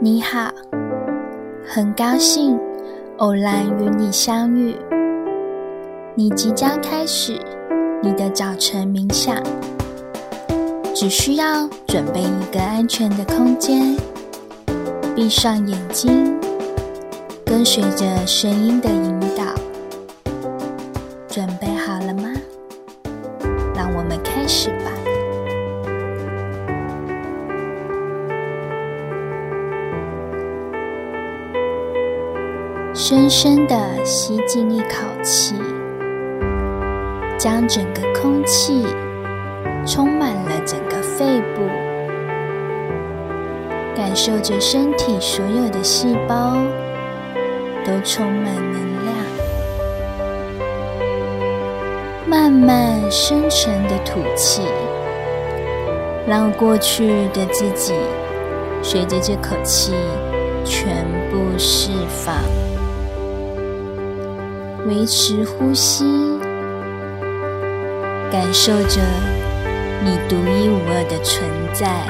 你好，很高兴偶然与你相遇。你即将开始你的早晨冥想，只需要准备一个安全的空间，闭上眼睛，跟随着声音的引导。准备好了吗？让我们开始吧。深深的吸进一口气，将整个空气充满了整个肺部，感受着身体所有的细胞都充满能量。慢慢深沉的吐气，让过去的自己随着这口气全部释放。维持呼吸，感受着你独一无二的存在。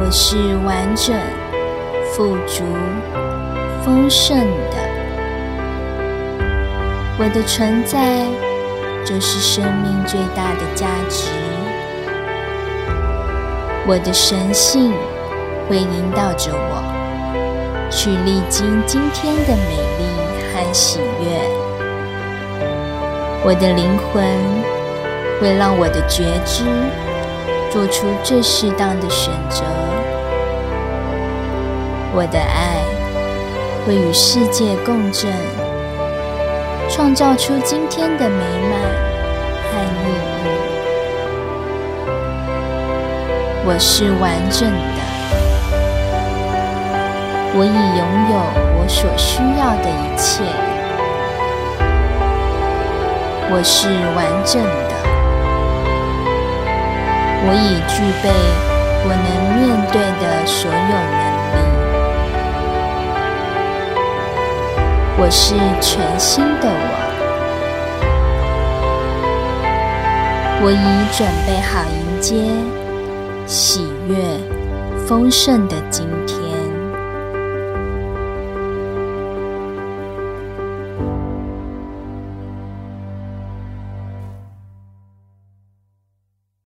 我是完整、富足、丰盛的。我的存在就是生命最大的价值。我的神性会引导着我。去历经今天的美丽和喜悦，我的灵魂会让我的觉知做出最适当的选择。我的爱会与世界共振，创造出今天的美满和意义。我是完整的。我已拥有我所需要的一切。我是完整的。我已具备我能面对的所有能力。我是全新的我。我已准备好迎接喜悦、丰盛的今天。